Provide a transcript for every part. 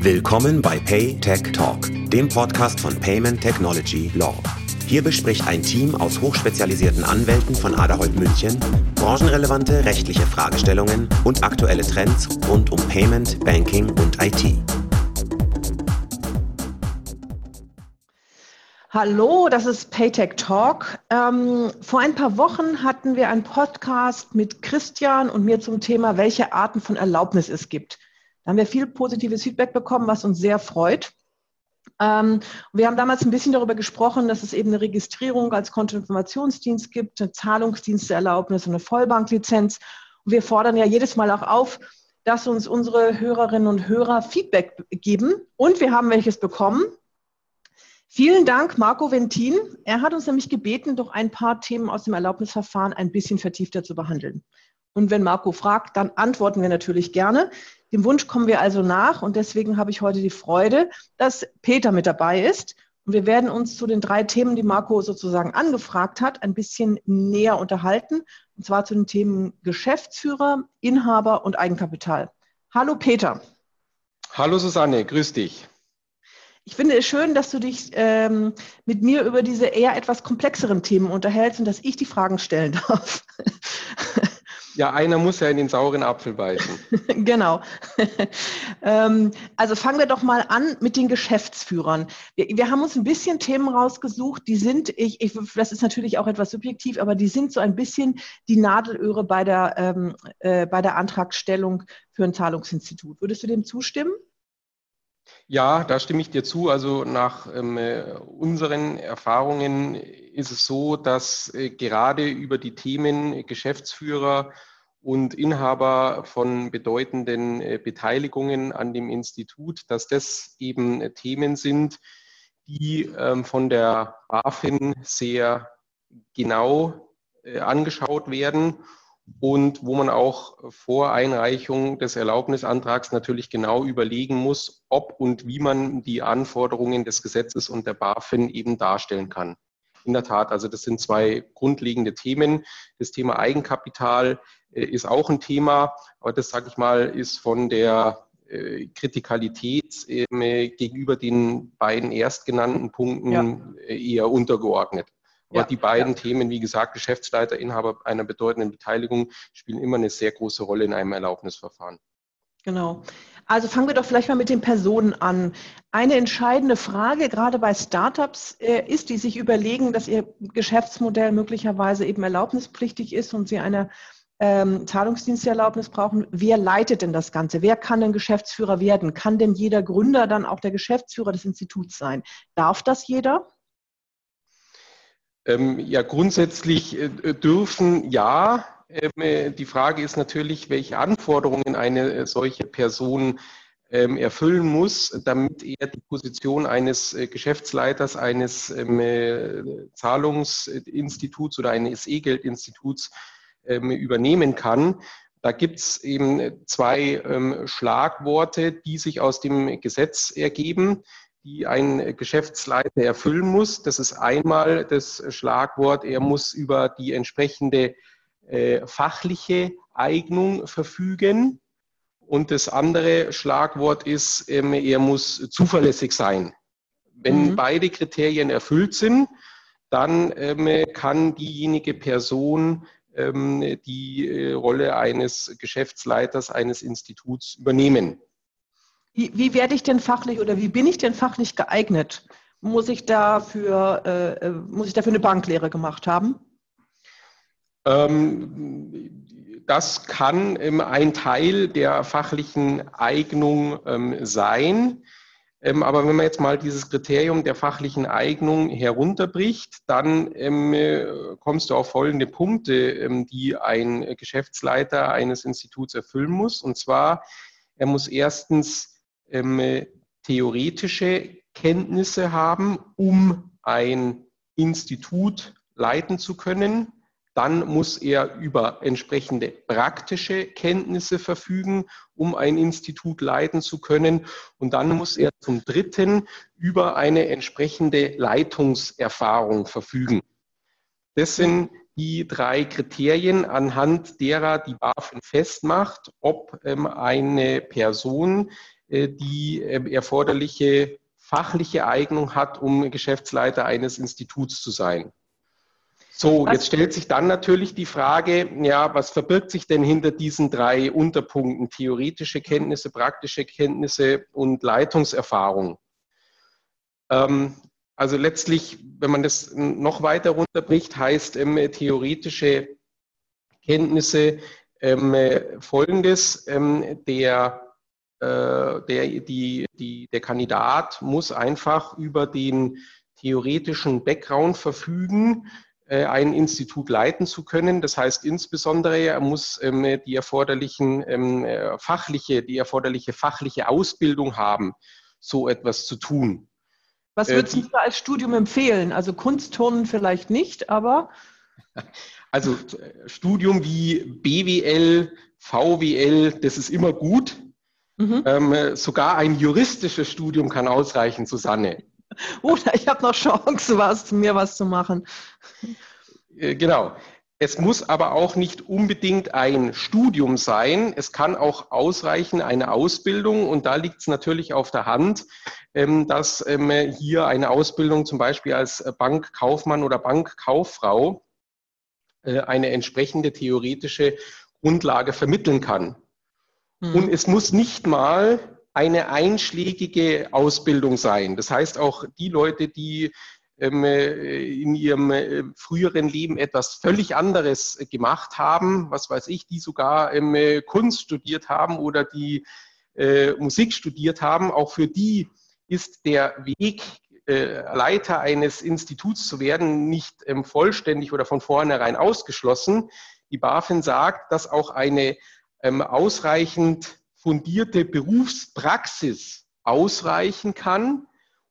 Willkommen bei Pay Tech Talk, dem Podcast von Payment Technology Law. Hier bespricht ein Team aus hochspezialisierten Anwälten von Aderholt München branchenrelevante rechtliche Fragestellungen und aktuelle Trends rund um Payment, Banking und IT. Hallo, das ist Paytech Talk. Ähm, vor ein paar Wochen hatten wir einen Podcast mit Christian und mir zum Thema, welche Arten von Erlaubnis es gibt. Da haben wir viel positives Feedback bekommen, was uns sehr freut. Ähm, wir haben damals ein bisschen darüber gesprochen, dass es eben eine Registrierung als Kontoinformationsdienst gibt, eine Zahlungsdiensteerlaubnis und eine Vollbanklizenz. Und wir fordern ja jedes Mal auch auf, dass uns unsere Hörerinnen und Hörer Feedback geben. Und wir haben welches bekommen. Vielen Dank, Marco Ventin. Er hat uns nämlich gebeten, doch ein paar Themen aus dem Erlaubnisverfahren ein bisschen vertiefter zu behandeln. Und wenn Marco fragt, dann antworten wir natürlich gerne. Dem Wunsch kommen wir also nach und deswegen habe ich heute die Freude, dass Peter mit dabei ist. Und wir werden uns zu den drei Themen, die Marco sozusagen angefragt hat, ein bisschen näher unterhalten. Und zwar zu den Themen Geschäftsführer, Inhaber und Eigenkapital. Hallo Peter. Hallo Susanne, grüß dich. Ich finde es schön, dass du dich ähm, mit mir über diese eher etwas komplexeren Themen unterhältst und dass ich die Fragen stellen darf. Ja, einer muss ja in den sauren Apfel beißen. genau. ähm, also fangen wir doch mal an mit den Geschäftsführern. Wir, wir, haben uns ein bisschen Themen rausgesucht, die sind, ich, ich, das ist natürlich auch etwas subjektiv, aber die sind so ein bisschen die Nadelöhre bei der, ähm, äh, bei der Antragstellung für ein Zahlungsinstitut. Würdest du dem zustimmen? Ja, da stimme ich dir zu. Also nach ähm, äh, unseren Erfahrungen ist es so, dass äh, gerade über die Themen Geschäftsführer und Inhaber von bedeutenden äh, Beteiligungen an dem Institut, dass das eben äh, Themen sind, die ähm, von der BaFin sehr genau äh, angeschaut werden und wo man auch vor Einreichung des Erlaubnisantrags natürlich genau überlegen muss, ob und wie man die Anforderungen des Gesetzes und der BaFin eben darstellen kann. In der Tat, also das sind zwei grundlegende Themen. Das Thema Eigenkapital äh, ist auch ein Thema, aber das, sage ich mal, ist von der äh, Kritikalität äh, gegenüber den beiden erstgenannten Punkten ja. eher untergeordnet. Aber ja, die beiden ja. Themen, wie gesagt, Geschäftsleiter, Inhaber einer bedeutenden Beteiligung, spielen immer eine sehr große Rolle in einem Erlaubnisverfahren. Genau. Also fangen wir doch vielleicht mal mit den Personen an. Eine entscheidende Frage, gerade bei Startups, äh, ist, die sich überlegen, dass ihr Geschäftsmodell möglicherweise eben erlaubnispflichtig ist und sie eine ähm, Zahlungsdiensterlaubnis brauchen. Wer leitet denn das Ganze? Wer kann denn Geschäftsführer werden? Kann denn jeder Gründer dann auch der Geschäftsführer des Instituts sein? Darf das jeder? Ähm, ja, grundsätzlich äh, dürfen ja. Ähm, äh, die Frage ist natürlich, welche Anforderungen eine äh, solche Person ähm, erfüllen muss, damit er die Position eines äh, Geschäftsleiters eines ähm, äh, Zahlungsinstituts oder eines E-Geldinstituts ähm, übernehmen kann. Da gibt es eben zwei ähm, Schlagworte, die sich aus dem Gesetz ergeben die ein Geschäftsleiter erfüllen muss. Das ist einmal das Schlagwort, er muss über die entsprechende äh, fachliche Eignung verfügen. Und das andere Schlagwort ist, ähm, er muss zuverlässig sein. Wenn mhm. beide Kriterien erfüllt sind, dann ähm, kann diejenige Person ähm, die äh, Rolle eines Geschäftsleiters eines Instituts übernehmen. Wie, wie werde ich denn fachlich oder wie bin ich denn fachlich geeignet? Muss ich dafür, äh, äh, muss ich dafür eine Banklehre gemacht haben? Ähm, das kann ähm, ein Teil der fachlichen Eignung ähm, sein. Ähm, aber wenn man jetzt mal dieses Kriterium der fachlichen Eignung herunterbricht, dann ähm, äh, kommst du auf folgende Punkte, ähm, die ein Geschäftsleiter eines Instituts erfüllen muss. Und zwar, er muss erstens ähm, theoretische Kenntnisse haben, um ein Institut leiten zu können. Dann muss er über entsprechende praktische Kenntnisse verfügen, um ein Institut leiten zu können. Und dann muss er zum Dritten über eine entsprechende Leitungserfahrung verfügen. Das sind die drei Kriterien, anhand derer die BaFin festmacht, ob ähm, eine Person die erforderliche fachliche Eignung hat, um Geschäftsleiter eines Instituts zu sein. So, jetzt stellt sich dann natürlich die Frage, ja, was verbirgt sich denn hinter diesen drei Unterpunkten? Theoretische Kenntnisse, praktische Kenntnisse und Leitungserfahrung. Ähm, also letztlich, wenn man das noch weiter runterbricht, heißt ähm, theoretische Kenntnisse ähm, folgendes, ähm, der, äh, der, die, die, der Kandidat muss einfach über den theoretischen Background verfügen, äh, ein Institut leiten zu können. Das heißt insbesondere, er muss ähm, die erforderlichen ähm, äh, fachliche, die erforderliche fachliche Ausbildung haben, so etwas zu tun. Was äh, würdest du als Studium empfehlen? Also Kunstturnen vielleicht nicht, aber. Also Studium wie BWL, VWL, das ist immer gut. Mhm. Ähm, sogar ein juristisches Studium kann ausreichen, Susanne. Oder ich habe noch Chance, was, mir was zu machen. Äh, genau. Es muss aber auch nicht unbedingt ein Studium sein. Es kann auch ausreichen eine Ausbildung. Und da liegt es natürlich auf der Hand, ähm, dass ähm, hier eine Ausbildung zum Beispiel als Bankkaufmann oder Bankkauffrau äh, eine entsprechende theoretische Grundlage vermitteln kann. Mhm. Und es muss nicht mal eine einschlägige Ausbildung sein. Das heißt auch die Leute, die ähm, äh, in ihrem äh, früheren Leben etwas völlig anderes gemacht haben, was weiß ich, die sogar ähm, äh, Kunst studiert haben oder die Musik studiert haben, auch für die ist der Weg, Leiter eines Instituts zu werden, nicht ähm, vollständig oder von vornherein ausgeschlossen. Die BaFin sagt, dass auch eine ausreichend fundierte Berufspraxis ausreichen kann,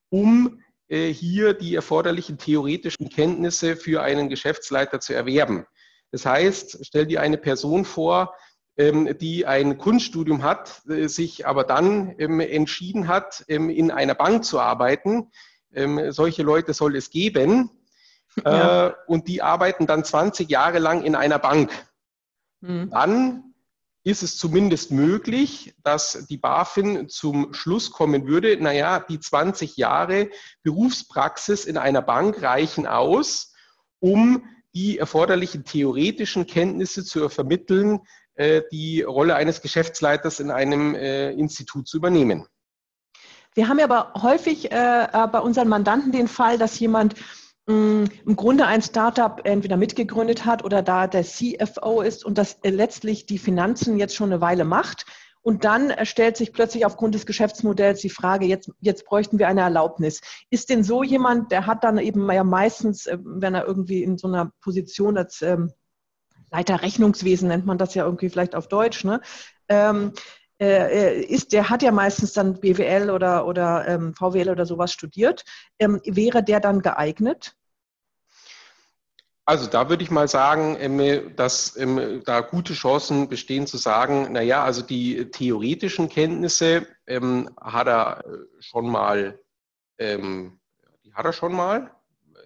um äh, hier die erforderlichen theoretischen Kenntnisse für einen Geschäftsleiter zu erwerben. Das heißt, stell dir eine Person vor, ähm, die ein Kunststudium hat, äh, sich aber dann ähm, entschieden hat, ähm, in einer Bank zu arbeiten. Solche Leute soll es geben. Ja. Äh, und die arbeiten dann 20 Jahre lang in einer Bank. Mhm. Dann ist es zumindest möglich, dass die BaFin zum Schluss kommen würde, naja, die 20 Jahre Berufspraxis in einer Bank reichen aus, um die erforderlichen theoretischen Kenntnisse zu vermitteln, äh, die Rolle eines Geschäftsleiters in einem äh, Institut zu übernehmen. Wir haben ja aber häufig äh, bei unseren Mandanten den Fall, dass jemand im Grunde ein Startup entweder mitgegründet hat oder da der CFO ist und das letztlich die Finanzen jetzt schon eine Weile macht. Und dann stellt sich plötzlich aufgrund des Geschäftsmodells die Frage, jetzt, jetzt bräuchten wir eine Erlaubnis. Ist denn so jemand, der hat dann eben ja meistens, äh, wenn er irgendwie in so einer Position als ähm, Leiter Rechnungswesen nennt man das ja irgendwie vielleicht auf Deutsch, ne? Ähm, äh, äh ist, der hat ja meistens dann BWL oder, oder ähm, VWL oder sowas studiert. Ähm, wäre der dann geeignet? Also da würde ich mal sagen, ähm, dass ähm, da gute Chancen bestehen zu sagen, naja, also die theoretischen Kenntnisse ähm, hat er schon mal, die hat er schon mal.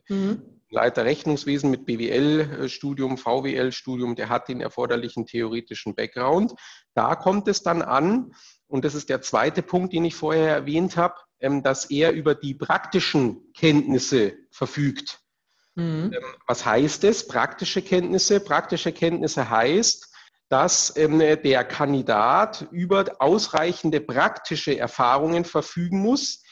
Mhm. Leiter Rechnungswesen mit BWL-Studium, VWL-Studium, der hat den erforderlichen theoretischen Background. Da kommt es dann an, und das ist der zweite Punkt, den ich vorher erwähnt habe, dass er über die praktischen Kenntnisse verfügt. Mhm. Ähm, was heißt es? Praktische Kenntnisse. Praktische Kenntnisse heißt, dass ähm, der Kandidat über ausreichende praktische Erfahrungen verfügen muss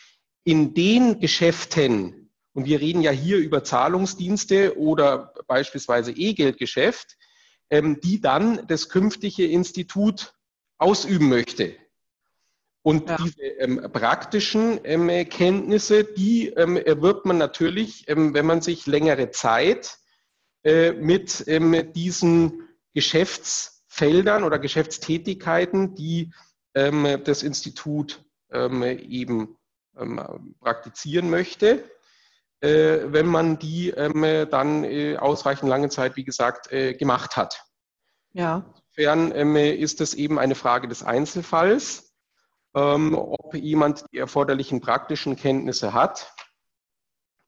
in den Geschäften, und wir reden ja hier über Zahlungsdienste oder beispielsweise E-Geldgeschäft, ähm, die dann das künftige Institut ausüben möchte. Und ja. diese ähm, praktischen ähm, Kenntnisse, die ähm, erwirbt man natürlich, ähm, wenn man sich längere Zeit äh, mit ähm, diesen Geschäftsfeldern oder Geschäftstätigkeiten, die das Institut eben praktizieren möchte, wenn man die dann äh, ausreichend lange Zeit, wie gesagt, äh, gemacht hat. Ja. Insofern ist das eben eine Frage des Einzelfalls ähm, ob jemand die erforderlichen praktischen Kenntnisse hat.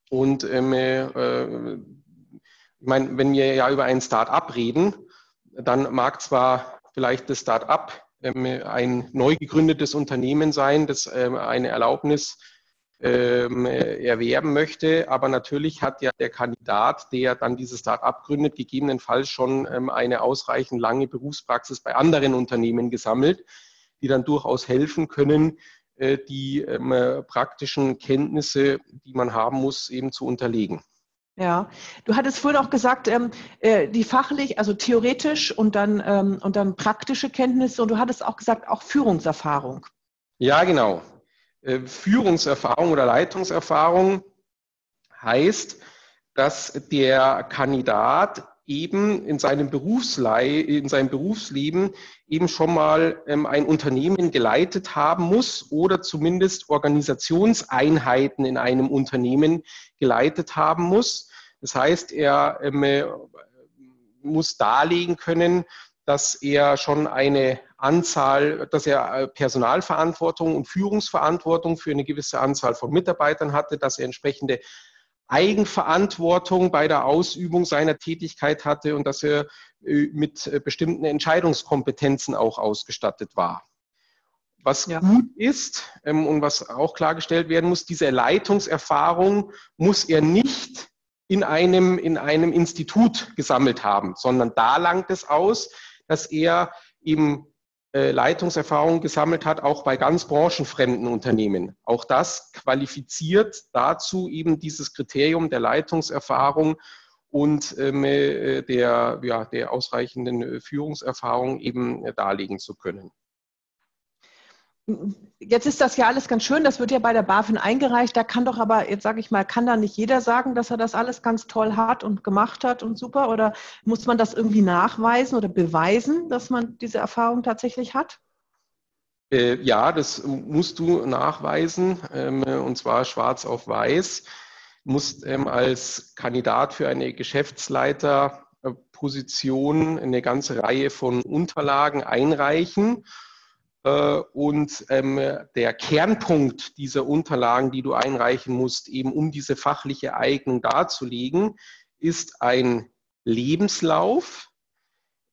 Und ähm, äh, ich meine, wenn wir ja über ein Start-up reden, dann mag zwar vielleicht das Start-up ähm, ein neu gegründetes Unternehmen sein, das ähm, eine Erlaubnis ähm, erwerben möchte. Aber natürlich hat ja der Kandidat, der dann dieses Start-up gründet, gegebenenfalls schon ähm, eine ausreichend lange Berufspraxis bei anderen Unternehmen gesammelt, die dann durchaus helfen können, äh, die ähm, praktischen Kenntnisse, die man haben muss, eben zu unterlegen. Ja, du hattest vorhin auch gesagt, ähm, äh, die fachlich, also theoretisch und dann, ähm, und dann praktische Kenntnisse und du hattest auch gesagt, auch Führungserfahrung. Ja, genau. Äh, Führungserfahrung oder Leitungserfahrung heißt, dass der Kandidat eben in seinem, Berufslei in seinem Berufsleben eben schon mal ähm, ein Unternehmen geleitet haben muss oder zumindest Organisationseinheiten in einem Unternehmen geleitet haben muss. Das heißt, er ähm, äh, muss darlegen können, dass er schon eine Anzahl, dass er äh, Personalverantwortung und Führungsverantwortung für eine gewisse Anzahl von Mitarbeitern hatte, dass er entsprechende Eigenverantwortung bei der Ausübung seiner Tätigkeit hatte und dass er äh, mit äh, bestimmten Entscheidungskompetenzen auch ausgestattet war. Was ja. gut ist ähm, und was auch klargestellt werden muss, diese Leitungserfahrung muss er nicht in einem, in einem Institut gesammelt haben, sondern da langt es aus, dass er eben Leitungserfahrung gesammelt hat, auch bei ganz branchenfremden Unternehmen. Auch das qualifiziert dazu eben dieses Kriterium der Leitungserfahrung und ähm, äh, der, ja, der ausreichenden Führungserfahrung eben darlegen zu können. Jetzt ist das ja alles ganz schön, das wird ja bei der BaFin eingereicht. Da kann doch aber, jetzt sage ich mal, kann da nicht jeder sagen, dass er das alles ganz toll hat und gemacht hat und super? Oder muss man das irgendwie nachweisen oder beweisen, dass man diese Erfahrung tatsächlich hat? Äh, ja, das musst du nachweisen, ähm, und zwar schwarz auf weiß. Du musst ähm, als Kandidat für eine Geschäftsleiterposition eine ganze Reihe von Unterlagen einreichen und ähm, der Kernpunkt dieser Unterlagen, die du einreichen musst, eben um diese fachliche Eignung darzulegen, ist ein Lebenslauf.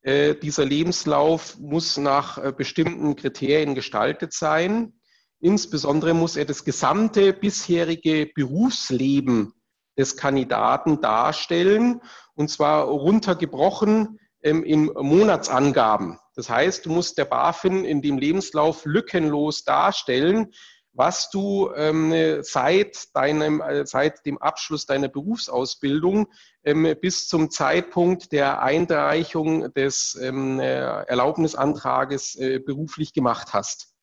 Äh, dieser Lebenslauf muss nach äh, bestimmten Kriterien gestaltet sein. Insbesondere muss er das gesamte bisherige Berufsleben des Kandidaten darstellen, und zwar runtergebrochen ähm, in Monatsangaben. Das heißt, du musst der BaFin in dem Lebenslauf lückenlos darstellen, was du ähm, seit, deinem, äh, seit dem Abschluss deiner Berufsausbildung ähm, bis zum Zeitpunkt der Einreichung des ähm, äh, Erlaubnisantrages äh, beruflich gemacht hast.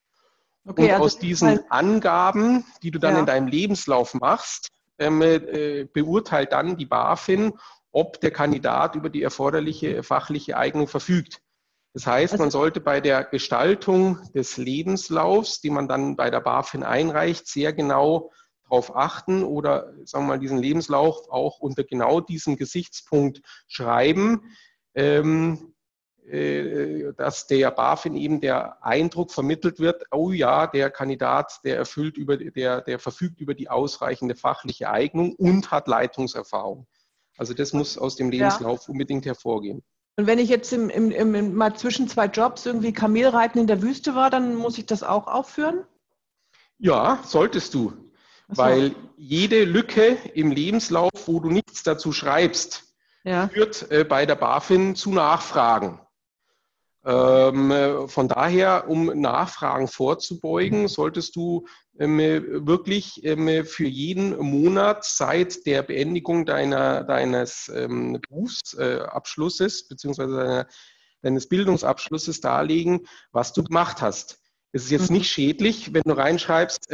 Okay, Und also aus diesen Angaben, die du dann ja. in deinem Lebenslauf machst, ähm, äh, beurteilt dann die BaFin, ob der Kandidat über die erforderliche fachliche Eignung verfügt. Das heißt, man also sollte bei der Gestaltung des Lebenslaufs, die man dann bei der BaFin einreicht, sehr genau darauf achten oder sagen wir mal diesen Lebenslauf auch unter genau diesem Gesichtspunkt schreiben, ähm, äh, dass der BaFin eben der Eindruck vermittelt wird, oh ja, der Kandidat, der erfüllt über, der, der verfügt über die ausreichende fachliche Eignung und hat Leitungserfahrung. Also das muss aus dem Lebenslauf ja. unbedingt hervorgehen. Und wenn ich jetzt im, im, im, mal zwischen zwei Jobs irgendwie Kamelreiten in der Wüste war, dann muss ich das auch aufführen? Ja, solltest du. So. Weil jede Lücke im Lebenslauf, wo du nichts dazu schreibst, ja. führt äh, bei der BaFin zu Nachfragen. Ähm, von daher, um Nachfragen vorzubeugen, solltest du ähm, wirklich ähm, für jeden Monat seit der Beendigung deiner, deines Berufsabschlusses bzw. deines Bildungsabschlusses darlegen, was du gemacht hast. Es ist jetzt mhm. nicht schädlich, wenn du reinschreibst,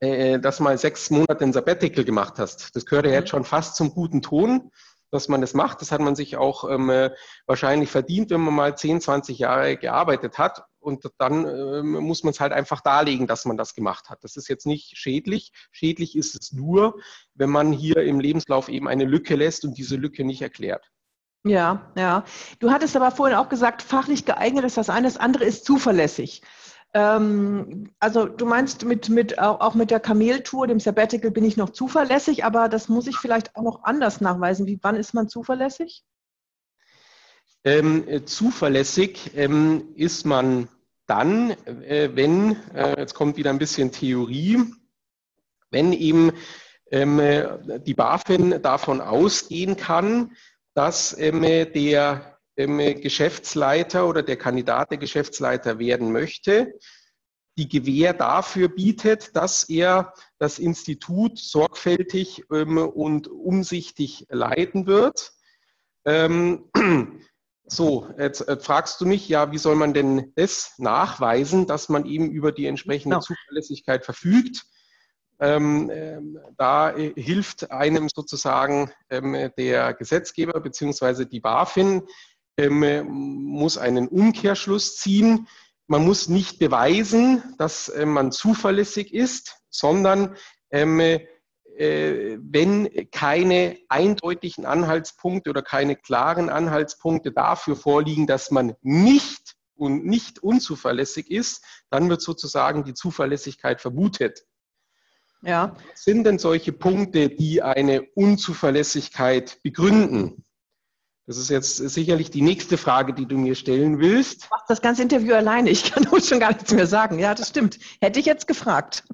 äh, dass du mal sechs Monate ein Sabbatical gemacht hast. Das gehört ja jetzt mhm. schon fast zum guten Ton dass man das macht. Das hat man sich auch ähm, äh, wahrscheinlich verdient, wenn man mal 10, 20 Jahre gearbeitet hat. Und dann ähm, muss man es halt einfach darlegen, dass man das gemacht hat. Das ist jetzt nicht schädlich. Schädlich ist es nur, wenn man hier im Lebenslauf eben eine Lücke lässt und diese Lücke nicht erklärt. Ja, ja. Du hattest aber vorhin auch gesagt, fachlich geeignet ist das eine, das andere ist zuverlässig. Ähm, also du meinst mit, mit, auch mit der Kameltour, dem Sabbatical, bin ich noch zuverlässig, aber das muss ich vielleicht auch noch anders nachweisen. Wie, wann ist man zuverlässig? Ähm, zuverlässig ähm, ist man dann, äh, wenn, äh, jetzt kommt wieder ein bisschen Theorie, wenn eben ähm, die BaFin davon ausgehen kann, dass ähm, der ähm, Geschäftsleiter oder der Kandidat, der Geschäftsleiter werden möchte, die Gewähr dafür bietet, dass er das Institut sorgfältig ähm, und umsichtig leiten wird. Ähm, so, jetzt äh, fragst du mich, ja, wie soll man denn das nachweisen, dass man eben über die entsprechende genau. Zuverlässigkeit verfügt? Ähm, ähm, da äh, hilft einem sozusagen ähm, der Gesetzgeber bzw. die BaFin, ähm, muss einen Umkehrschluss ziehen. Man muss nicht beweisen, dass äh, man zuverlässig ist, sondern ähm, äh, wenn keine eindeutigen Anhaltspunkte oder keine klaren Anhaltspunkte dafür vorliegen, dass man nicht und nicht unzuverlässig ist, dann wird sozusagen die Zuverlässigkeit vermutet. Ja. Was sind denn solche Punkte, die eine Unzuverlässigkeit begründen? Das ist jetzt sicherlich die nächste Frage, die du mir stellen willst. Ich mache das ganze Interview alleine. Ich kann uns schon gar nichts mehr sagen. Ja, das stimmt. Hätte ich jetzt gefragt.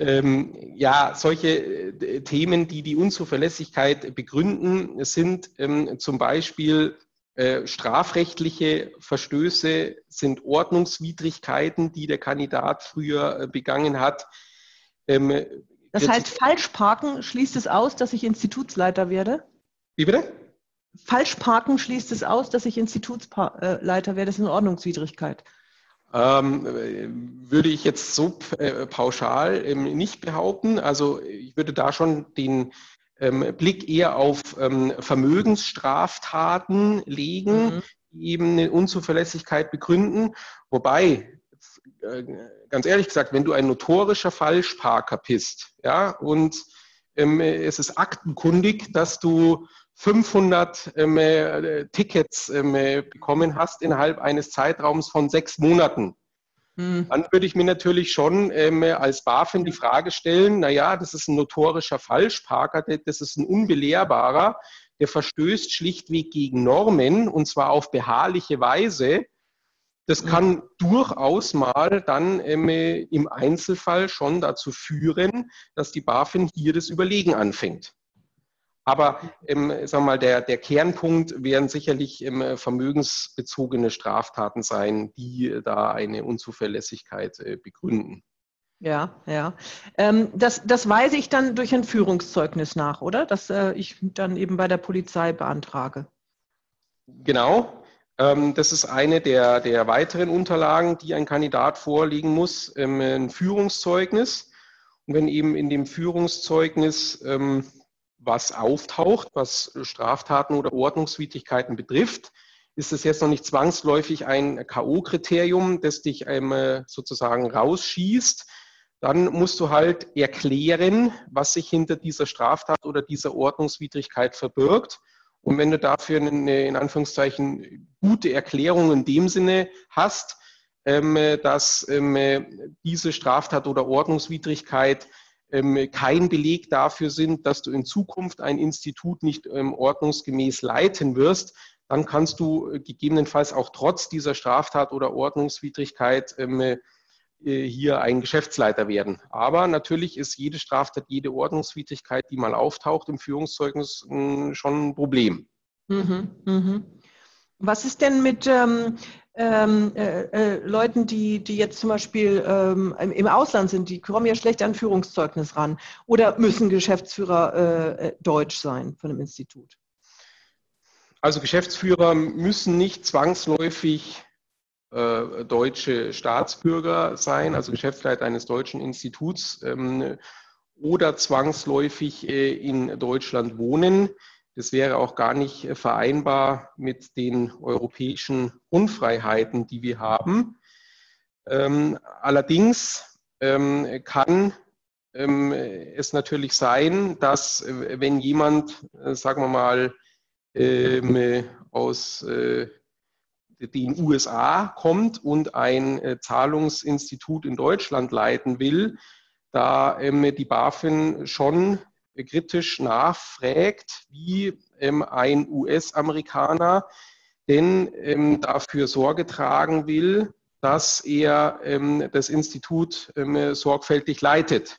Ähm, ja, solche äh, Themen, die die Unzuverlässigkeit begründen, sind ähm, zum Beispiel äh, strafrechtliche Verstöße, sind Ordnungswidrigkeiten, die der Kandidat früher äh, begangen hat. Ähm, das heißt, falsch parken schließt es aus, dass ich Institutsleiter werde? Wie bitte? Falsch parken schließt es aus, dass ich Institutsleiter werde. Das ist eine Ordnungswidrigkeit. Ähm, würde ich jetzt so äh, pauschal ähm, nicht behaupten. Also ich würde da schon den ähm, Blick eher auf ähm, Vermögensstraftaten legen, mhm. die eben eine Unzuverlässigkeit begründen. Wobei, äh, ganz ehrlich gesagt, wenn du ein notorischer Falschparker bist, ja, und ähm, es ist aktenkundig, dass du 500 ähm, äh, Tickets ähm, äh, bekommen hast innerhalb eines Zeitraums von sechs Monaten, hm. dann würde ich mir natürlich schon ähm, als BaFin die Frage stellen, naja, das ist ein notorischer Falschparker, das ist ein unbelehrbarer, der verstößt schlichtweg gegen Normen und zwar auf beharrliche Weise. Das hm. kann durchaus mal dann ähm, im Einzelfall schon dazu führen, dass die BaFin hier das Überlegen anfängt. Aber ähm, sagen wir mal, der, der Kernpunkt werden sicherlich ähm, vermögensbezogene Straftaten sein, die da eine Unzuverlässigkeit äh, begründen. Ja, ja. Ähm, das, das weise ich dann durch ein Führungszeugnis nach, oder? Dass äh, ich dann eben bei der Polizei beantrage. Genau. Ähm, das ist eine der, der weiteren Unterlagen, die ein Kandidat vorlegen muss, ähm, ein Führungszeugnis. Und wenn eben in dem Führungszeugnis ähm, was auftaucht, was Straftaten oder Ordnungswidrigkeiten betrifft, ist es jetzt noch nicht zwangsläufig ein K.O.-Kriterium, das dich ähm, sozusagen rausschießt. Dann musst du halt erklären, was sich hinter dieser Straftat oder dieser Ordnungswidrigkeit verbirgt. Und wenn du dafür eine, in Anführungszeichen, gute Erklärung in dem Sinne hast, ähm, dass ähm, diese Straftat oder Ordnungswidrigkeit kein Beleg dafür sind, dass du in Zukunft ein Institut nicht ähm, ordnungsgemäß leiten wirst, dann kannst du äh, gegebenenfalls auch trotz dieser Straftat oder Ordnungswidrigkeit ähm, äh, hier ein Geschäftsleiter werden. Aber natürlich ist jede Straftat, jede Ordnungswidrigkeit, die mal auftaucht im Führungszeugnis, schon ein Problem. Mhm, mh. Was ist denn mit ähm, ähm, äh, äh, Leuten, die, die jetzt zum Beispiel ähm, im Ausland sind, die kommen ja schlecht an Führungszeugnis ran oder müssen Geschäftsführer äh, äh, deutsch sein von dem Institut? Also Geschäftsführer müssen nicht zwangsläufig äh, deutsche Staatsbürger sein, also Geschäftsleiter eines deutschen Instituts ähm, oder zwangsläufig äh, in Deutschland wohnen. Das wäre auch gar nicht äh, vereinbar mit den europäischen Grundfreiheiten, die wir haben. Ähm, allerdings ähm, kann ähm, es natürlich sein, dass äh, wenn jemand, äh, sagen wir mal, aus den USA kommt und ein Zahlungsinstitut in Deutschland leiten will, da die BaFin schon kritisch nachfragt, wie ähm, ein US-Amerikaner denn ähm, dafür Sorge tragen will, dass er ähm, das Institut sorgfältig leitet.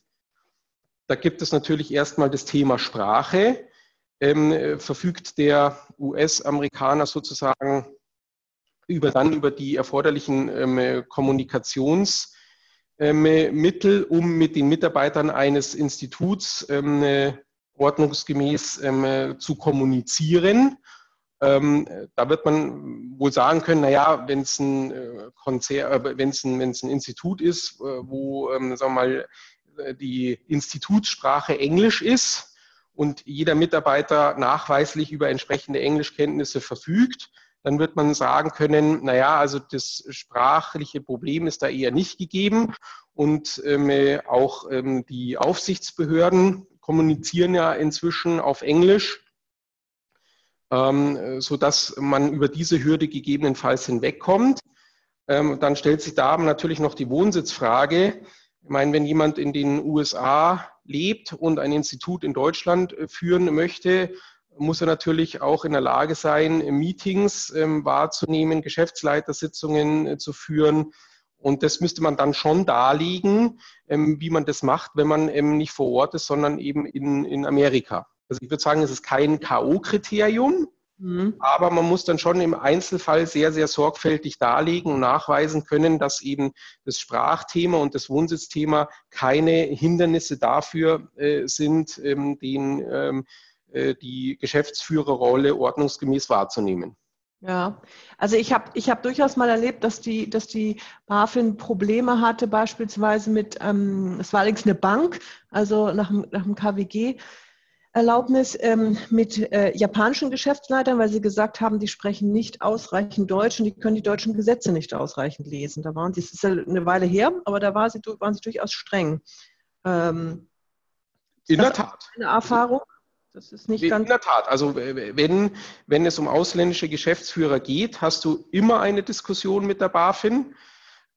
Da gibt es natürlich erstmal das Thema Sprache. Ähm, verfügt der US-Amerikaner sozusagen über dann über die erforderlichen ähm, Kommunikations- Mittel, um mit den Mitarbeitern eines Instituts ähm, äh, ordnungsgemäß ähm, zu kommunizieren. da wird man wohl sagen können, naja, wenn es ein äh, Konzert, äh, wenn es ein, ein Institut ist, wo, sagen wir mal, die Institutssprache Englisch ist und jeder Mitarbeiter nachweislich über entsprechende Englischkenntnisse verfügt, dann wird man sagen können, naja, also das sprachliche Problem ist da eher nicht gegeben und ähm, auch ähm, die Aufsichtsbehörden kommunizieren ja inzwischen auf Englisch, ähm, sodass man über diese Hürde gegebenenfalls hinwegkommt. Ähm, dann stellt sich da natürlich noch die Wohnsitzfrage. Ich meine, wenn jemand in den USA lebt und ein Institut in Deutschland äh, führen möchte, muss er natürlich auch in der Lage sein, Meetings ähm, wahrzunehmen, Geschäftsleitersitzungen äh, zu führen. Und das müsste man dann schon darlegen, ähm, wie man das macht, wenn man ähm, nicht vor Ort ist, sondern eben in, in Amerika. Also ich würde sagen, es ist kein K.O.-Kriterium, mhm. aber man muss dann schon im Einzelfall sehr, sehr sorgfältig darlegen und nachweisen können, dass eben das Sprachthema und das Wohnsitzthema keine Hindernisse dafür äh, sind, ähm, den ähm, äh, die Geschäftsführerrolle ordnungsgemäß wahrzunehmen. Ja, also ich habe ich hab durchaus mal erlebt, dass die, dass die BaFin Probleme hatte, beispielsweise mit, ähm, es war allerdings eine Bank, also nach, nach dem KWG, Erlaubnis ähm, mit äh, japanischen Geschäftsleitern, weil sie gesagt haben, die sprechen nicht ausreichend Deutsch und die können die deutschen Gesetze nicht ausreichend lesen. Da waren sie, das ist ja eine Weile her, aber da war sie, waren sie durchaus streng. Ähm, In der Tat. Eine Erfahrung? Das ist nicht ganz. In der Tat. Also wenn, wenn es um ausländische Geschäftsführer geht, hast du immer eine Diskussion mit der BaFin.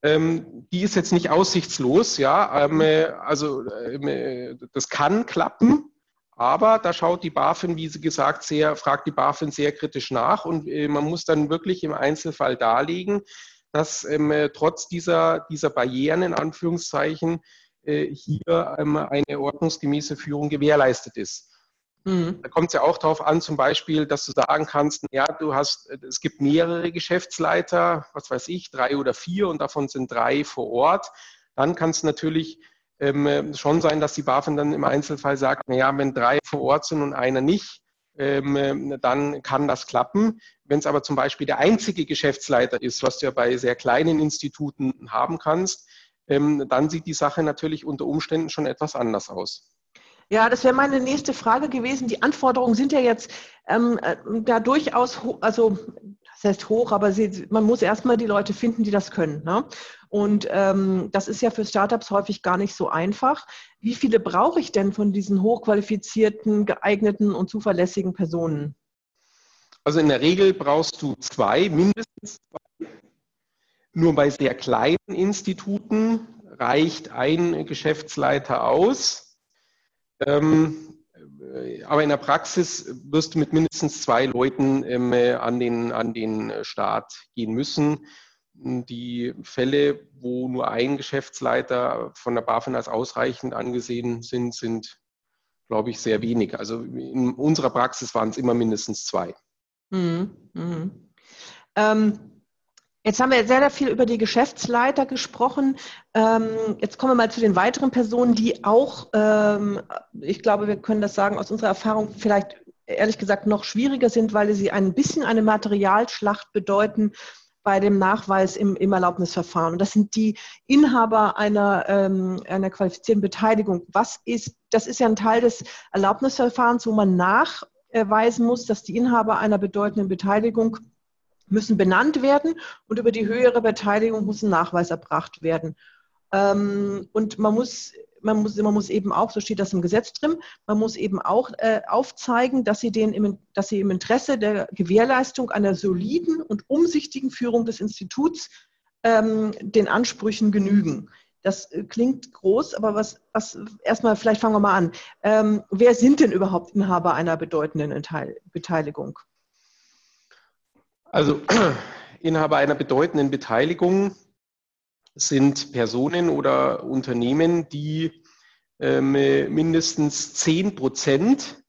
Ähm, die ist jetzt nicht aussichtslos, ja. Ähm, äh, also ähm, das kann klappen, aber da schaut die BaFin, wie sie gesagt, sehr, fragt die BaFin sehr kritisch nach und äh, man muss dann wirklich im Einzelfall darlegen, dass ähm, äh, trotz dieser, dieser Barrieren in Anführungszeichen äh, hier ähm, eine ordnungsgemäße Führung gewährleistet ist. Mhm. Da kommt es ja auch darauf an, zum Beispiel, dass du sagen kannst, ja, du hast, es gibt mehrere Geschäftsleiter, was weiß ich, drei oder vier und davon sind drei vor Ort. Dann kann es natürlich ähm, schon sein, dass die BaFin dann im Einzelfall sagt, naja, wenn drei vor Ort sind und einer nicht, ähm, dann kann das klappen. Wenn es aber zum Beispiel der einzige Geschäftsleiter ist, was du ja bei sehr kleinen Instituten haben kannst, ähm, dann sieht die Sache natürlich unter Umständen schon etwas anders aus. Ja, das wäre meine nächste Frage gewesen. Die Anforderungen sind ja jetzt ähm, äh, da durchaus, also das heißt hoch, aber sie, man muss erstmal die Leute finden, die das können. Ne? Und ähm, das ist ja für Startups häufig gar nicht so einfach. Wie viele brauche ich denn von diesen hochqualifizierten, geeigneten und zuverlässigen Personen? Also in der Regel brauchst du zwei, mindestens zwei. Nur bei sehr kleinen Instituten reicht ein Geschäftsleiter aus. Ähm, äh, aber in der Praxis wirst du mit mindestens zwei Leuten ähm, an, den, an den Start gehen müssen. Die Fälle, wo nur ein Geschäftsleiter von der BaFin als ausreichend angesehen sind, sind, glaube ich, sehr wenig. Also in unserer Praxis waren es immer mindestens zwei. Mhm. Mhm. Ähm, Jetzt haben wir sehr, sehr viel über die Geschäftsleiter gesprochen. Ähm, jetzt kommen wir mal zu den weiteren Personen, die auch, ähm, ich glaube, wir können das sagen, aus unserer Erfahrung vielleicht ehrlich gesagt noch schwieriger sind, weil sie ein bisschen eine Materialschlacht bedeuten bei dem Nachweis im, im Erlaubnisverfahren. Und das sind die Inhaber einer, ähm, einer qualifizierten Beteiligung. Was ist, das ist ja ein Teil des Erlaubnisverfahrens, wo man nachweisen muss, dass die Inhaber einer bedeutenden Beteiligung müssen benannt werden und über die höhere Beteiligung muss ein Nachweis erbracht werden. Ähm, und man muss, man, muss, man muss eben auch, so steht das im Gesetz drin, man muss eben auch äh, aufzeigen, dass sie, den im, dass sie im Interesse der Gewährleistung einer soliden und umsichtigen Führung des Instituts ähm, den Ansprüchen genügen. Das äh, klingt groß, aber was, was erstmal, vielleicht fangen wir mal an. Ähm, wer sind denn überhaupt Inhaber einer bedeutenden Beteiligung? Also Inhaber einer bedeutenden Beteiligung sind Personen oder Unternehmen, die ähm, mindestens 10 Prozent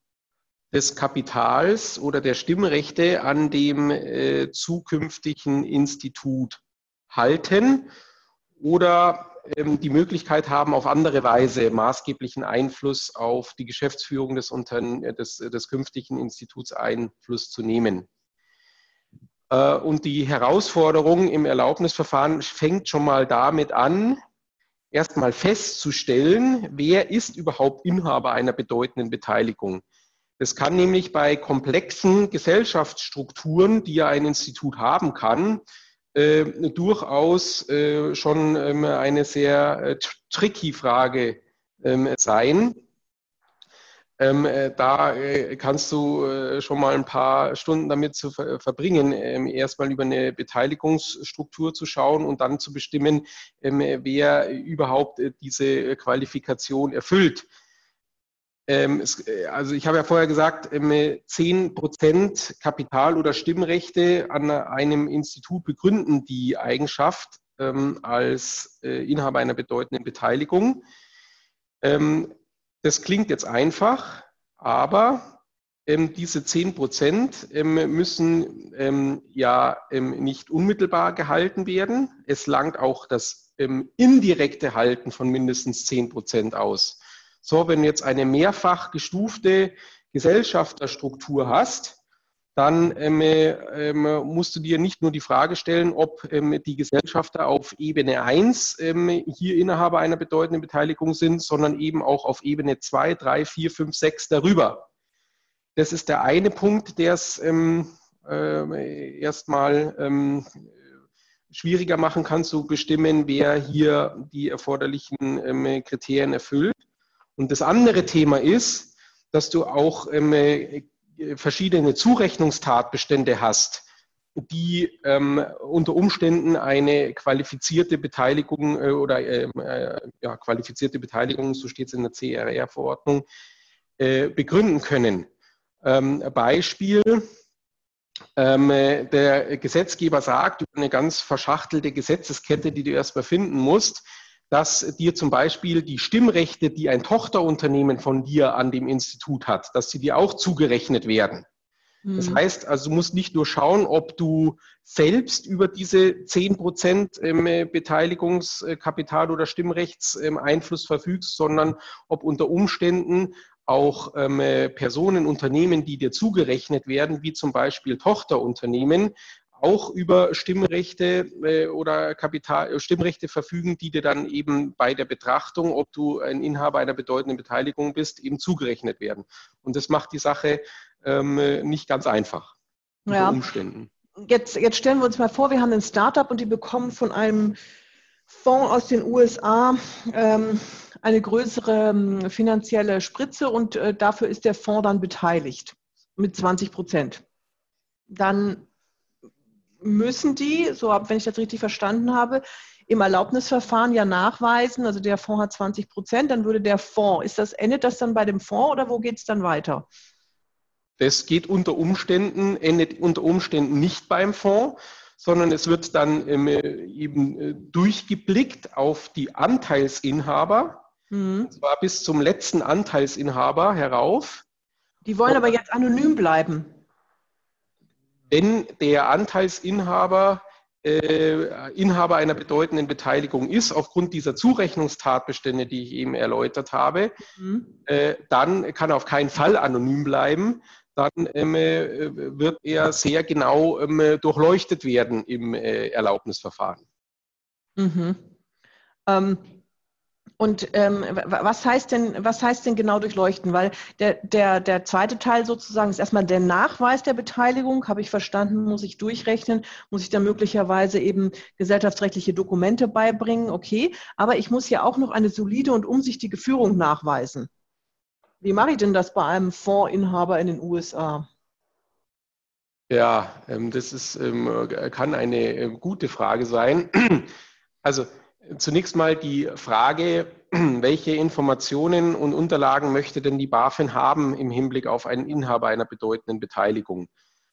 des Kapitals oder der Stimmrechte an dem äh, zukünftigen Institut halten oder ähm, die Möglichkeit haben, auf andere Weise maßgeblichen Einfluss auf die Geschäftsführung des, Unterne des, des künftigen Instituts Einfluss zu nehmen. Äh, und die Herausforderung im Erlaubnisverfahren fängt schon mal damit an, erstmal festzustellen, wer ist überhaupt Inhaber einer bedeutenden Beteiligung. Das kann nämlich bei komplexen Gesellschaftsstrukturen, die ja ein Institut haben kann, äh, durchaus äh, schon ähm, eine sehr äh, tricky Frage ähm, sein. Ähm, äh, da äh, kannst du äh, schon mal ein paar Stunden damit zu ver verbringen, ähm, erstmal über eine Beteiligungsstruktur zu schauen und dann zu bestimmen, ähm, wer überhaupt äh, diese Qualifikation erfüllt. Ähm, es, äh, also ich habe ja vorher gesagt, 10 Prozent Kapital- oder Stimmrechte an einem Institut begründen die Eigenschaft ähm, als äh, Inhaber einer bedeutenden Beteiligung. Ähm, das klingt jetzt einfach, aber ähm, diese 10 Prozent ähm, müssen ähm, ja ähm, nicht unmittelbar gehalten werden. Es langt auch das ähm, indirekte Halten von mindestens 10 Prozent aus. So, wenn du jetzt eine mehrfach gestufte Gesellschafterstruktur hast, dann ähm, ähm, musst du dir nicht nur die Frage stellen, ob ähm, die Gesellschafter auf Ebene 1 ähm, hier Inhaber einer bedeutenden Beteiligung sind, sondern eben auch auf Ebene 2, 3, 4, 5, 6 darüber. Das ist der eine Punkt, der es ähm, äh, erstmal ähm, schwieriger machen kann zu bestimmen, wer hier die erforderlichen Kriterien erfüllt. Und das andere Thema ist, dass du auch verschiedene Zurechnungstatbestände hast, die ähm, unter Umständen eine qualifizierte Beteiligung äh, oder ähm, äh, ja, qualifizierte Beteiligung, so steht es in der CRR-Verordnung, äh, begründen können. Ähm, Beispiel, ähm, der Gesetzgeber sagt über eine ganz verschachtelte Gesetzeskette, die du erstmal finden musst, dass dir zum Beispiel die Stimmrechte, die ein Tochterunternehmen von dir an dem Institut hat, dass sie dir auch zugerechnet werden. Das mhm. heißt, also du musst nicht nur schauen, ob du selbst über diese 10 Prozent ähm, Beteiligungskapital oder Stimmrechtseinfluss ähm, verfügst, sondern ob unter Umständen auch ähm, Personen, Unternehmen, die dir zugerechnet werden, wie zum Beispiel Tochterunternehmen, auch über Stimmrechte äh, oder Kapital, äh, Stimmrechte verfügen, die dir dann eben bei der Betrachtung, ob du ein Inhaber einer bedeutenden Beteiligung bist, eben zugerechnet werden. Und das macht die Sache ähm, nicht ganz einfach ja. unter Umständen. Jetzt, jetzt stellen wir uns mal vor, wir haben ein Startup und die bekommen von einem Fonds aus den USA ähm, eine größere ähm, finanzielle Spritze und äh, dafür ist der Fonds dann beteiligt mit 20 Prozent. Dann müssen die, so wenn ich das richtig verstanden habe, im Erlaubnisverfahren ja nachweisen, also der Fonds hat 20 Prozent, dann würde der Fonds, ist das, endet das dann bei dem Fonds oder wo geht es dann weiter? Das geht unter Umständen, endet unter Umständen nicht beim Fonds, sondern es wird dann ähm, eben äh, durchgeblickt auf die Anteilsinhaber, mhm. zwar bis zum letzten Anteilsinhaber herauf. Die wollen aber jetzt anonym bleiben wenn der Anteilsinhaber äh, Inhaber einer bedeutenden Beteiligung ist, aufgrund dieser Zurechnungstatbestände, die ich eben erläutert habe, mhm. äh, dann kann er auf keinen Fall anonym bleiben. Dann ähm, äh, wird er sehr genau ähm, durchleuchtet werden im äh, Erlaubnisverfahren. Mhm. Ähm, und ähm, was heißt denn, was heißt denn genau durchleuchten? Weil der, der, der zweite Teil sozusagen ist erstmal der Nachweis der Beteiligung, habe ich verstanden, muss ich durchrechnen, muss ich da möglicherweise eben gesellschaftsrechtliche Dokumente beibringen, okay. Aber ich muss ja auch noch eine solide und umsichtige Führung nachweisen. Wie mache ich denn das bei einem Fondsinhaber in den USA? Ja, ähm, das ist, ähm, kann eine äh, gute Frage sein. Also Zunächst mal die Frage, welche Informationen und Unterlagen möchte denn die BaFin haben im Hinblick auf einen Inhaber einer bedeutenden Beteiligung?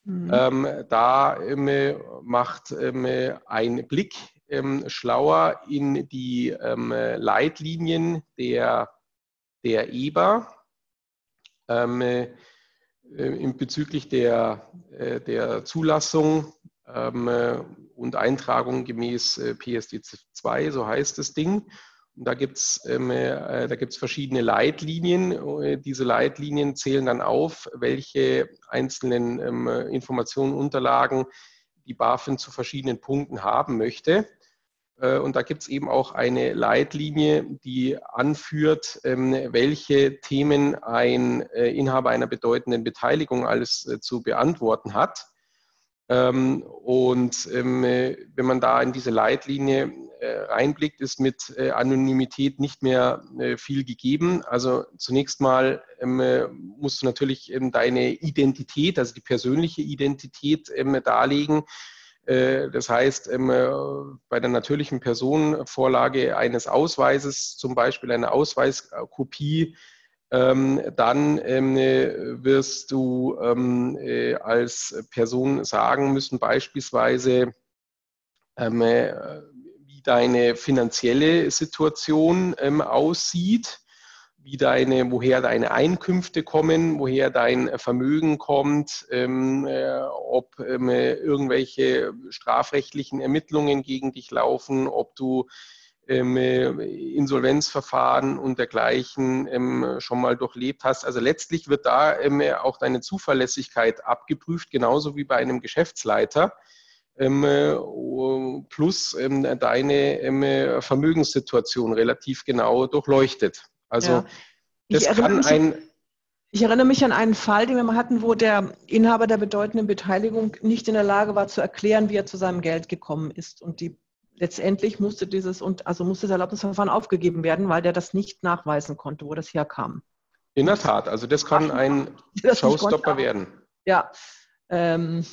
Mhm. Ähm, da ähm, macht ähm, ein Blick ähm, schlauer in die ähm, Leitlinien der, der EBA ähm, äh, bezüglich der, äh, der Zulassung und Eintragung gemäß äh, PSD 2, so heißt das Ding. Und da gibt es ähm, äh, da gibt's verschiedene Leitlinien. Äh, diese Leitlinien zählen dann auf, welche einzelnen ähm, Informationen, Unterlagen die BaFin zu verschiedenen Punkten haben möchte. Und da gibt es eben auch eine Leitlinie, die anführt, ähm, welche Themen ein Inhaber einer bedeutenden Beteiligung alles zu beantworten hat. Ähm, und ähm, wenn man da in diese Leitlinie reinblickt, ist mit Anonymität nicht mehr viel gegeben. Also zunächst mal musst du natürlich deine Identität, also die persönliche Identität darlegen. Äh, das heißt, ähm, äh, bei der natürlichen Personenvorlage eines Ausweises, zum Beispiel eine Ausweiskopie, ähm, dann ähm, wirst du äh, als Person sagen müssen, beispielsweise, wie deine finanzielle Situation aussieht wie deine, woher deine Einkünfte kommen, woher dein Vermögen kommt, ähm, äh, ob ähm, irgendwelche strafrechtlichen Ermittlungen gegen dich laufen, ob du ähm, Insolvenzverfahren und dergleichen ähm, schon mal durchlebt hast. Also letztlich wird da ähm, auch deine Zuverlässigkeit abgeprüft, genauso wie bei einem Geschäftsleiter ähm, plus deine Vermögenssituation relativ genau durchleuchtet. Also ja. das kann ein. Ich erinnere mich an einen Fall, den wir mal hatten, wo der Inhaber der bedeutenden Beteiligung nicht in der Lage war zu erklären, wie er zu seinem Geld gekommen ist. Und die letztendlich musste dieses und also musste das Erlaubnisverfahren aufgegeben werden, weil der das nicht nachweisen konnte, wo das herkam. In der Tat, also das kann ein Showstopper werden. Ja. Ähm,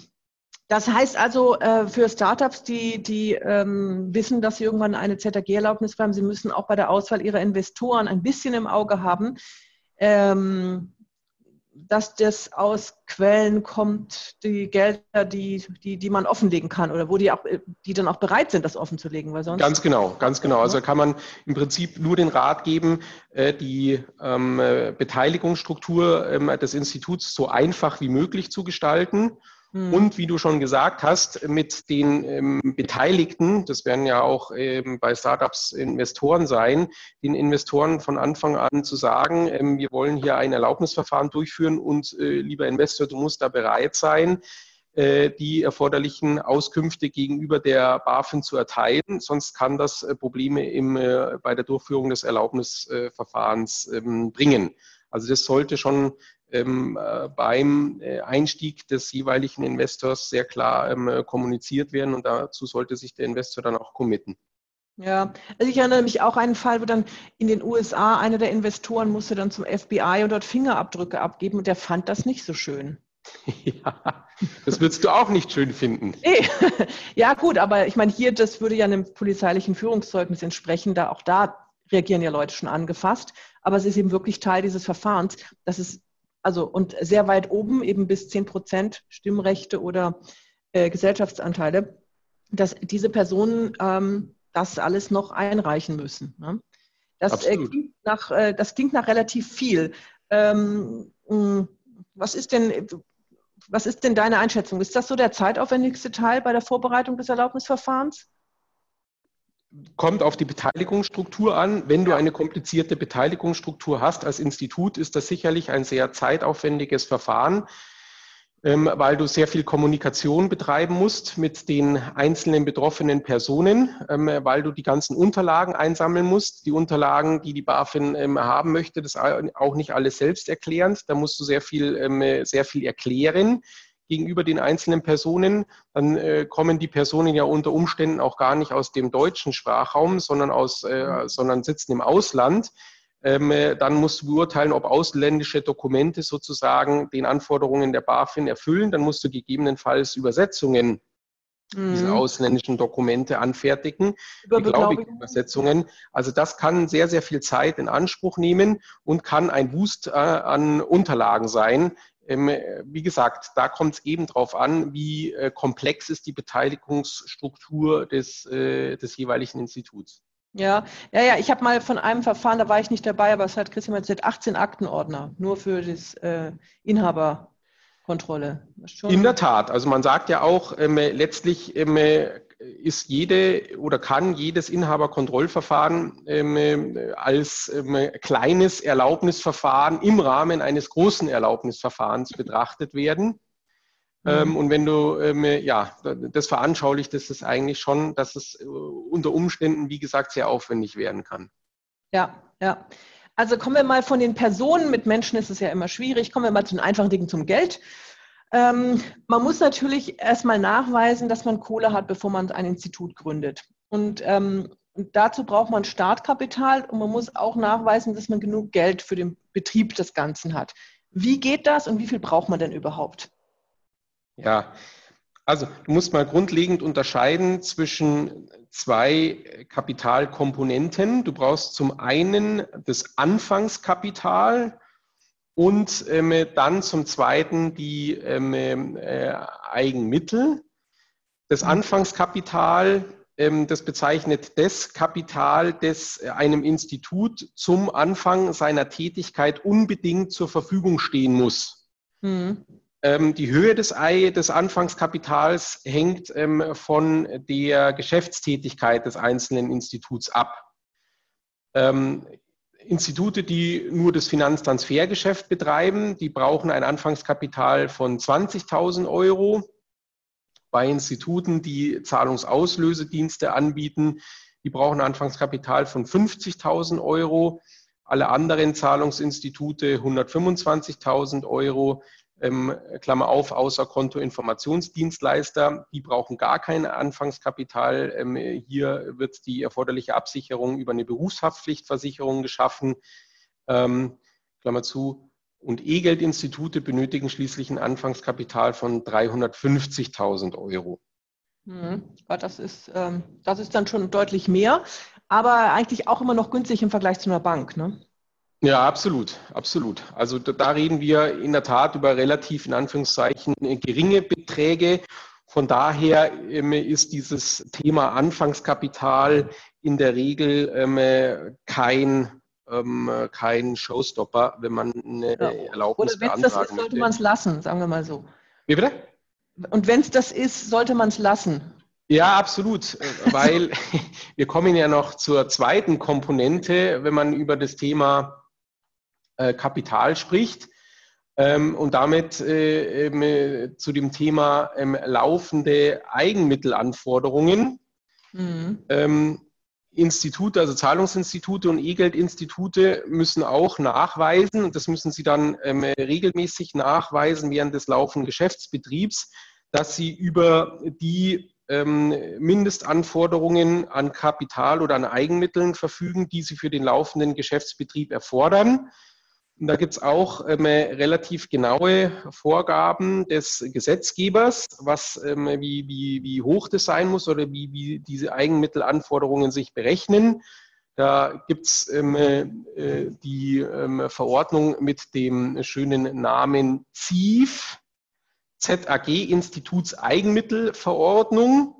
das heißt also äh, für Startups, die, die ähm, wissen, dass sie irgendwann eine ZAG-Erlaubnis bekommen, sie müssen auch bei der Auswahl ihrer Investoren ein bisschen im Auge haben, ähm, dass das aus Quellen kommt, die Gelder, die, die, die man offenlegen kann oder wo die, auch, die dann auch bereit sind, das offenzulegen. Weil sonst ganz genau, ganz genau. Also kann man im Prinzip nur den Rat geben, äh, die ähm, Beteiligungsstruktur ähm, des Instituts so einfach wie möglich zu gestalten. Und wie du schon gesagt hast, mit den ähm, Beteiligten, das werden ja auch ähm, bei Startups Investoren sein, den Investoren von Anfang an zu sagen, ähm, wir wollen hier ein Erlaubnisverfahren durchführen und äh, lieber Investor, du musst da bereit sein, äh, die erforderlichen Auskünfte gegenüber der BaFin zu erteilen. Sonst kann das äh, Probleme im, äh, bei der Durchführung des Erlaubnisverfahrens ähm, bringen. Also das sollte schon ähm, äh, beim äh, Einstieg des jeweiligen Investors sehr klar ähm, kommuniziert werden und dazu sollte sich der Investor dann auch committen. Ja, also ich erinnere mich auch an einen Fall, wo dann in den USA einer der Investoren musste dann zum FBI und dort Fingerabdrücke abgeben und der fand das nicht so schön. Ja, das würdest du auch nicht schön finden. Nee. Ja, gut, aber ich meine, hier, das würde ja einem polizeilichen Führungszeugnis entsprechen, da auch da reagieren ja Leute schon angefasst. Aber es ist eben wirklich Teil dieses Verfahrens, dass es also und sehr weit oben, eben bis 10 Prozent Stimmrechte oder äh, Gesellschaftsanteile, dass diese Personen ähm, das alles noch einreichen müssen. Ne? Das, äh, klingt nach, äh, das klingt nach relativ viel. Ähm, hm, was ist denn, was ist denn deine Einschätzung? Ist das so der zeitaufwendigste Teil bei der Vorbereitung des Erlaubnisverfahrens? Kommt auf die Beteiligungsstruktur an. Wenn du eine komplizierte Beteiligungsstruktur hast als Institut, ist das sicherlich ein sehr zeitaufwendiges Verfahren, ähm, weil du sehr viel Kommunikation betreiben musst mit den einzelnen betroffenen Personen, ähm, weil du die ganzen Unterlagen einsammeln musst. Die Unterlagen, die die BaFin ähm, haben möchte, das auch nicht alles selbst erklärend. Da musst du sehr viel, sehr viel erklären gegenüber den einzelnen Personen, dann äh, kommen die Personen ja unter Umständen auch gar nicht aus dem deutschen Sprachraum, sondern, aus, äh, sondern sitzen im Ausland. Ähm, äh, dann musst du beurteilen, ob ausländische Dokumente sozusagen den Anforderungen der BaFin erfüllen. Dann musst du gegebenenfalls Übersetzungen mhm. dieser ausländischen Dokumente anfertigen, Über beglaubigte Übersetzungen. Also das kann sehr, sehr viel Zeit in Anspruch nehmen und kann ein Wust äh, an Unterlagen sein, wie gesagt, da kommt es eben darauf an, wie äh, komplex ist die Beteiligungsstruktur des, äh, des jeweiligen Instituts. Ja, ja, ja. Ich habe mal von einem Verfahren, da war ich nicht dabei, aber es hat Christian erzählt, 18 Aktenordner, nur für das äh, Inhaberkontrolle. In der Tat. Also man sagt ja auch, ähm, letztlich ähm, ist jede oder kann jedes Inhaberkontrollverfahren ähm, als ähm, kleines Erlaubnisverfahren im Rahmen eines großen Erlaubnisverfahrens betrachtet werden. Ähm, mhm. und wenn du ähm, ja, das veranschaulicht, ist es eigentlich schon, dass es äh, unter Umständen, wie gesagt, sehr aufwendig werden kann. Ja, ja. Also kommen wir mal von den Personen, mit Menschen ist es ja immer schwierig, kommen wir mal zu den einfachen Dingen zum Geld. Ähm, man muss natürlich erstmal nachweisen, dass man Kohle hat, bevor man ein Institut gründet. Und ähm, dazu braucht man Startkapital und man muss auch nachweisen, dass man genug Geld für den Betrieb des Ganzen hat. Wie geht das und wie viel braucht man denn überhaupt? Ja, also du musst mal grundlegend unterscheiden zwischen zwei Kapitalkomponenten. Du brauchst zum einen das Anfangskapital und ähm, dann zum Zweiten die ähm, äh, Eigenmittel. Das mhm. Anfangskapital, ähm, das bezeichnet das Kapital, das einem Institut zum Anfang seiner Tätigkeit unbedingt zur Verfügung stehen muss. Mhm. Ähm, die Höhe des, des Anfangskapitals hängt ähm, von der Geschäftstätigkeit des einzelnen Instituts ab. Institute, die nur das Finanztransfergeschäft betreiben, die brauchen ein Anfangskapital von 20.000 Euro. Bei Instituten, die Zahlungsauslösedienste anbieten, die brauchen ein Anfangskapital von 50.000 Euro. Alle anderen Zahlungsinstitute 125.000 Euro ähm, Klammer auf, außer Kontoinformationsdienstleister, die brauchen gar kein Anfangskapital. Ähm, hier wird die erforderliche Absicherung über eine Berufshaftpflichtversicherung geschaffen. Ähm, Klammer zu. Und E-Geldinstitute benötigen schließlich ein Anfangskapital von 350.000 Euro. Mhm. Das ist, ähm, das ist dann schon deutlich mehr, aber eigentlich auch immer noch günstig im Vergleich zu einer Bank. Ne? Ja, absolut, absolut. Also da, da, reden wir in der Tat über relativ in Anführungszeichen geringe Beträge. Von daher ähm, ist dieses Thema Anfangskapital in der Regel ähm, kein, ähm, kein Showstopper, wenn man eine ja. Erlaubnis Oder wenn es das ist, sollte man es lassen, sagen wir mal so. Wie bitte? Und wenn es das ist, sollte man es lassen. Ja, absolut, weil wir kommen ja noch zur zweiten Komponente, wenn man über das Thema äh, Kapital spricht. Ähm, und damit äh, äh, zu dem Thema ähm, laufende Eigenmittelanforderungen. Mhm. Ähm, Institute, also Zahlungsinstitute und E-Geldinstitute müssen auch nachweisen, und das müssen sie dann ähm, regelmäßig nachweisen während des laufenden Geschäftsbetriebs, dass sie über die ähm, Mindestanforderungen an Kapital oder an Eigenmitteln verfügen, die sie für den laufenden Geschäftsbetrieb erfordern. Da gibt es auch ähm, relativ genaue Vorgaben des Gesetzgebers, was, ähm, wie, wie, wie hoch das sein muss oder wie, wie diese Eigenmittelanforderungen sich berechnen. Da gibt es ähm, äh, die ähm, Verordnung mit dem schönen Namen ZIF, ZAG Institutseigenmittelverordnung.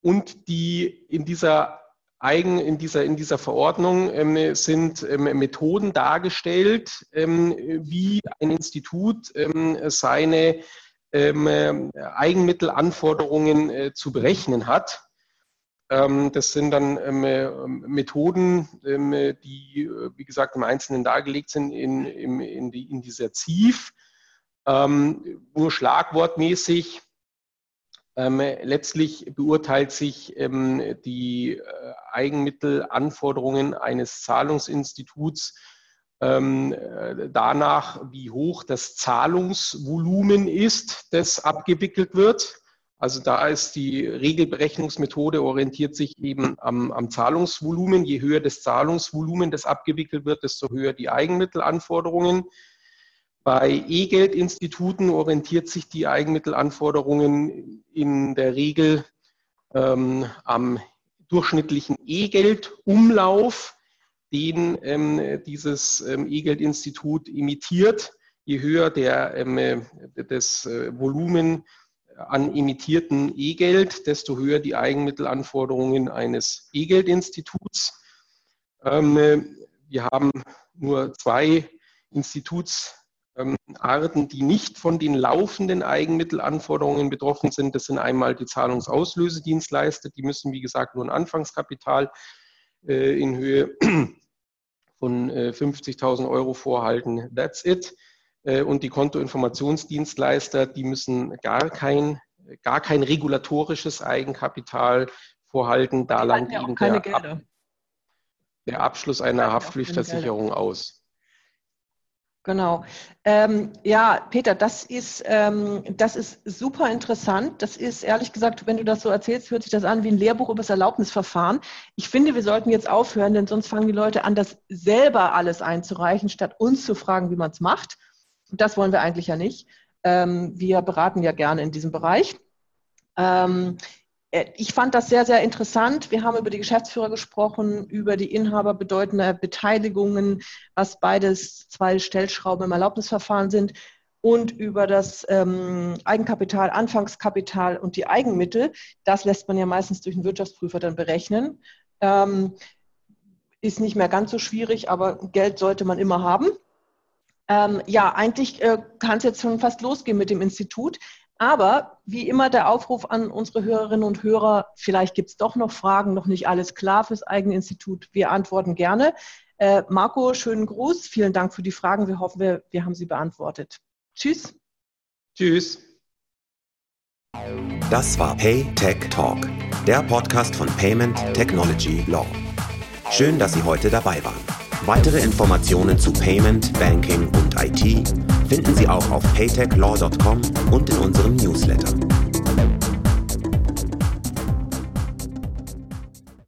Und die in dieser eigen in dieser, in dieser Verordnung ähm, sind ähm, Methoden dargestellt, ähm, wie ein Institut ähm, seine ähm, Eigenmittelanforderungen äh, zu berechnen hat. Ähm, das sind dann Methoden, die, wie gesagt, im Einzelnen dargelegt sind in, in, in, die, in dieser ZIF. nur schlagwortmäßig ähm, letztlich beurteilt sich ähm, die äh, Eigenmittelanforderungen eines Zahlungsinstituts ähm, äh, danach, wie hoch das Zahlungsvolumen ist, das abgewickelt wird. Also da ist die Regelberechnungsmethode orientiert sich eben am, am Zahlungsvolumen. Je höher das Zahlungsvolumen, das abgewickelt wird, desto höher die Eigenmittelanforderungen. Bei E-Geldinstituten orientiert sich die Eigenmittelanforderungen in der Regel ähm, am durchschnittlichen E-Geldumlauf, den ähm, dieses ähm, E-Geldinstitut imitiert. je höher der, ähm, das äh, Volumen an emittierten E-Geld, desto höher die Eigenmittelanforderungen eines E-Geldinstituts. Ähm, wir haben nur zwei Institutsarten, die nicht von den laufenden Eigenmittelanforderungen betroffen sind. Das sind einmal die Zahlungsauslösedienstleister, die müssen, wie gesagt, nur ein Anfangskapital äh, in Höhe von 50.000 äh, Euro vorhalten. That's it. Äh, und die Kontoinformationsdienstleister, die müssen gar kein, gar kein regulatorisches Eigenkapital vorhalten. Da langt eben der, Ab, der, Abschluss einer Haftpflichtversicherung aus. Genau. Ähm, ja, Peter, das ist, ähm, das ist super interessant. Das ist ehrlich gesagt, wenn du das so erzählst, hört sich das an wie ein Lehrbuch über das Erlaubnisverfahren. Ich finde, wir sollten jetzt aufhören, denn sonst fangen die Leute an, das selber alles einzureichen, statt uns zu fragen, wie man es macht. Das wollen wir eigentlich ja nicht. Ähm, wir beraten ja gerne in diesem Bereich. Äh, ich fand das sehr, sehr interessant. Wir haben über die Geschäftsführer gesprochen, über die Inhaber bedeutender Beteiligungen, was beides zwei Stellschrauben im Erlaubnisverfahren sind und über das ähm, Eigenkapital, Anfangskapital und die Eigenmittel. Das lässt man ja meistens durch einen Wirtschaftsprüfer dann berechnen. Ähm, ist nicht mehr ganz so schwierig, aber Geld sollte man immer haben. Ähm, ja, eigentlich äh, kann es jetzt schon fast losgehen mit dem Institut. Aber wie immer der Aufruf an unsere Hörerinnen und Hörer, vielleicht gibt es doch noch Fragen, noch nicht alles klar fürs eigene Institut. Wir antworten gerne. Äh, Marco, schönen Gruß. Vielen Dank für die Fragen. Wir hoffen, wir, wir haben sie beantwortet. Tschüss. Tschüss. Das war Pay Tech Talk, der Podcast von Payment Technology Law. Schön, dass Sie heute dabei waren. Weitere Informationen zu Payment, Banking und IT finden Sie auch auf paytechlaw.com und in unserem Newsletter.